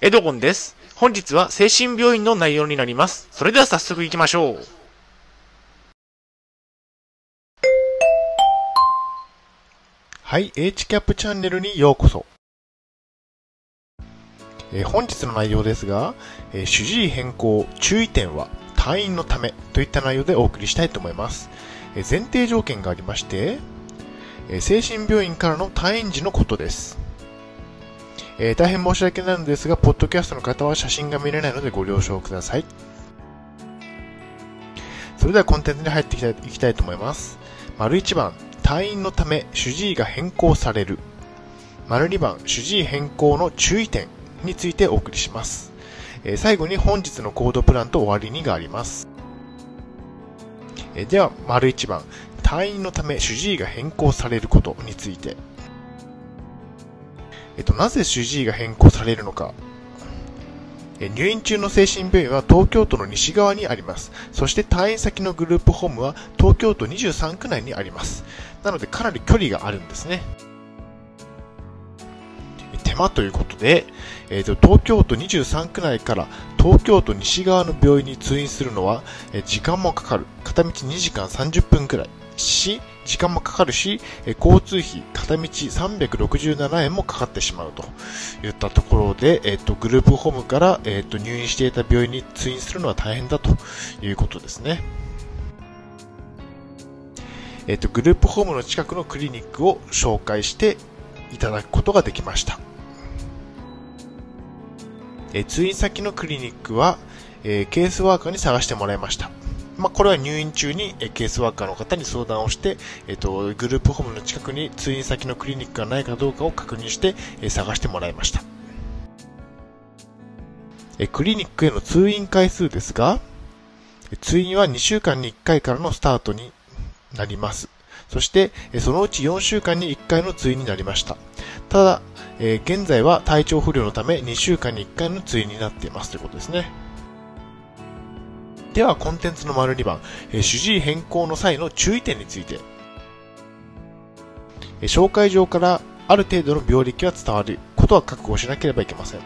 エドゴンです。本日は精神病院の内容になります。それでは早速行きましょう。はい、HCAP チャンネルにようこそ。えー本日の内容ですが、えー主治医変更注意点は退院のためといった内容でお送りしたいと思います。えー前提条件がありまして、え精神病院からの退院時のことです。えー大変申し訳ないのですが、ポッドキャストの方は写真が見れないのでご了承ください。それではコンテンツに入っていきたいいきたいと思います。丸1番、退院のため主治医が変更される。丸2番、主治医変更の注意点についてお送りします。えー最後に本日のコードプランと終わりにがあります。えーでは、丸1番、退院のため主治医が変更されることについて。えっと、なぜ主治医が変更されるのか。入院中の精神病院は東京都の西側にあります。そして退院先のグループホームは東京都23区内にあります。なのでかなり距離があるんですね。手間ということで、えーと東京都23区内から東京都西側の病院に通院するのは、え時間もかかる。片道2時間30分くらい。し、時間もかかるし、え交通費片道367円もかかってしまうといったところで、えっ、と、グループホームから、えっ、と、入院していた病院に通院するのは大変だということですね。えっ、と、グループホームの近くのクリニックを紹介していただくことができました。え通院先のクリニックは、えーケースワーカーに探してもらいました。まあ、これは入院中に、ケースワーカーの方に相談をして、えっ、と、グループホームの近くに通院先のクリニックがないかどうかを確認して、探してもらいました。クリニックへの通院回数ですが、通院は2週間に1回からのスタートになります。そして、そのうち4週間に1回の通院になりました。ただ、え現在は体調不良のため2週間に1回の通院になっていますということですね。では、コンテンツの丸2番、えー主治医変更の際の注意点について。えー紹介状からある程度の病歴は伝わることは覚悟しなければいけません。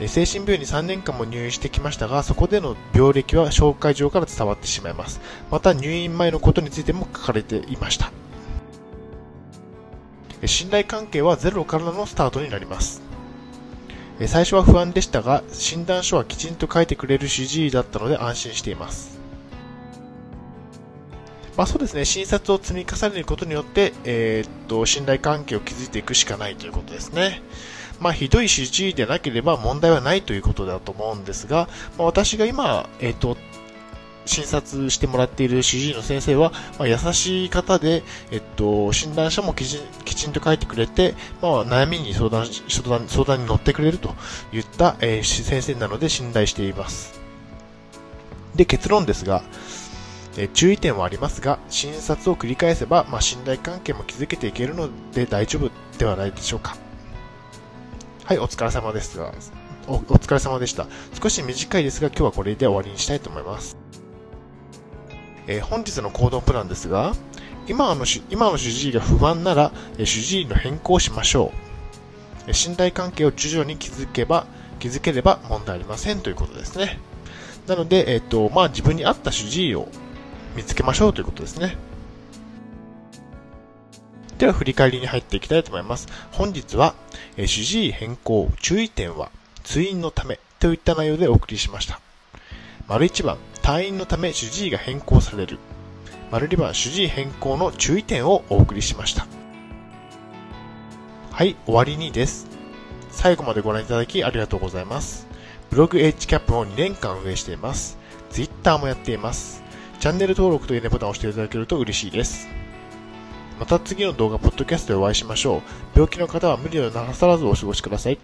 えー精神病院に3年間も入院してきましたが、そこでの病歴は紹介状から伝わってしまいます。また入院前のことについても書かれていました。信頼関係はゼロからのスタートになります。最初は不安でしたが、診断書はきちんと書いてくれる主治医だったので安心しています。まあそうですね、診察を積み重ねることによって、えーっと、信頼関係を築いていくしかないということですね。まあひどい主治医でなければ問題はないということだと思うんですが、まあ、私が今、えーっと、診察してもらっている主治医の先生は、まあ、優しい方で、えっと、診断書もきちんきちんと書いてくれて、まあ、悩みに相談相談相談に乗ってくれるといった、えー先生なので信頼しています。で、結論ですが、え注意点はありますが、診察を繰り返せば、まあ、信頼関係も築けていけるので大丈夫ではないでしょうか。はい、お疲れ様です、お疲れ様でした。少し短いですが、今日はこれで終わりにしたいと思います。えー本日の行動プランですが、今の今の主治医が不安なら、えー主治医の変更をしましょう。え信頼関係を徐々に築けば、築ければ問題ありませんということですね。なので、えっ、と、まあ、自分に合った主治医を見つけましょうということですね。では、振り返りに入っていきたいと思います。本日は、えー主治医変更、注意点は、通院のためといった内容でお送りしました。丸1番、退院のため主治医が変更される。丸2番、主治医変更の注意点をお送りしました。はい、終わりにです。最後までご覧いただきありがとうございます。ブログ HCAP を2年間運営しています。Twitter もやっています。チャンネル登録といいねボタンを押していただけると嬉しいです。また次の動画、ポッドキャストでお会いしましょう。病気の方は無理をなさらずお過ごしください。